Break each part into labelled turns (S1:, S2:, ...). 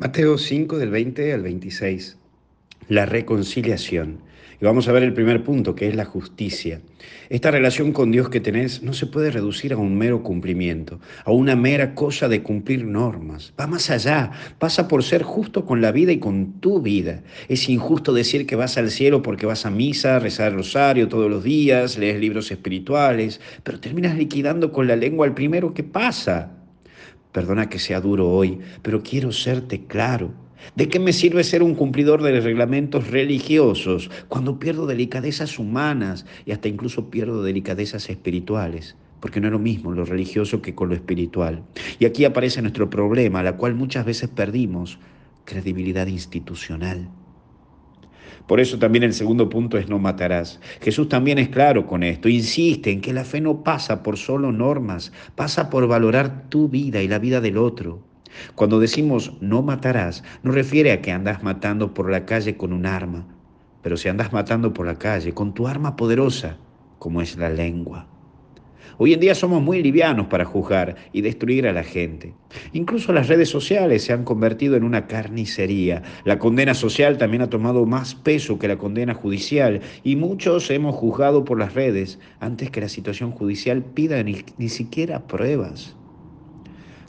S1: Mateo 5 del 20 al 26. La reconciliación. Y vamos a ver el primer punto, que es la justicia. Esta relación con Dios que tenés no se puede reducir a un mero cumplimiento, a una mera cosa de cumplir normas. Va más allá, pasa por ser justo con la vida y con tu vida. Es injusto decir que vas al cielo porque vas a misa, rezar el rosario todos los días, lees libros espirituales, pero terminas liquidando con la lengua al primero que pasa. Perdona que sea duro hoy, pero quiero serte claro. ¿De qué me sirve ser un cumplidor de los reglamentos religiosos cuando pierdo delicadezas humanas y hasta incluso pierdo delicadezas espirituales? Porque no es lo mismo lo religioso que con lo espiritual. Y aquí aparece nuestro problema, la cual muchas veces perdimos, credibilidad institucional. Por eso también el segundo punto es no matarás. Jesús también es claro con esto, insiste en que la fe no pasa por solo normas, pasa por valorar tu vida y la vida del otro. Cuando decimos no matarás, no refiere a que andas matando por la calle con un arma, pero si andas matando por la calle con tu arma poderosa, como es la lengua. Hoy en día somos muy livianos para juzgar y destruir a la gente. Incluso las redes sociales se han convertido en una carnicería. La condena social también ha tomado más peso que la condena judicial y muchos hemos juzgado por las redes antes que la situación judicial pida ni, ni siquiera pruebas.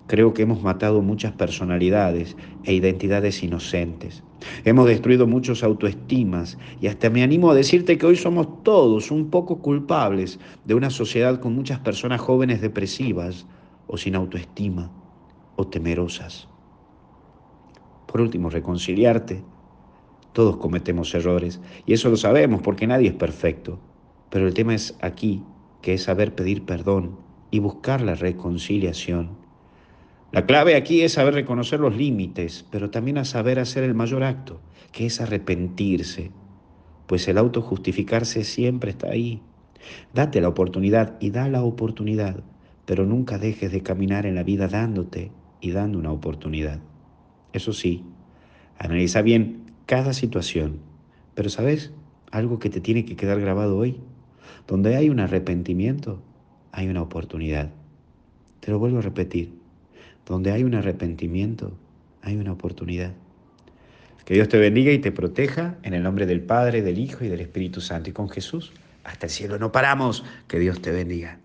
S1: Creo que hemos matado muchas personalidades e identidades inocentes. Hemos destruido muchos autoestimas y hasta me animo a decirte que hoy somos todos un poco culpables de una sociedad con muchas personas jóvenes depresivas o sin autoestima o temerosas. Por último, reconciliarte. Todos cometemos errores y eso lo sabemos porque nadie es perfecto. Pero el tema es aquí, que es saber pedir perdón y buscar la reconciliación. La clave aquí es saber reconocer los límites, pero también a saber hacer el mayor acto, que es arrepentirse, pues el autojustificarse siempre está ahí. Date la oportunidad y da la oportunidad, pero nunca dejes de caminar en la vida dándote y dando una oportunidad. Eso sí, analiza bien cada situación, pero ¿sabes algo que te tiene que quedar grabado hoy? Donde hay un arrepentimiento, hay una oportunidad. Te lo vuelvo a repetir donde hay un arrepentimiento, hay una oportunidad. Que Dios te bendiga y te proteja en el nombre del Padre, del Hijo y del Espíritu Santo. Y con Jesús, hasta el cielo no paramos. Que Dios te bendiga.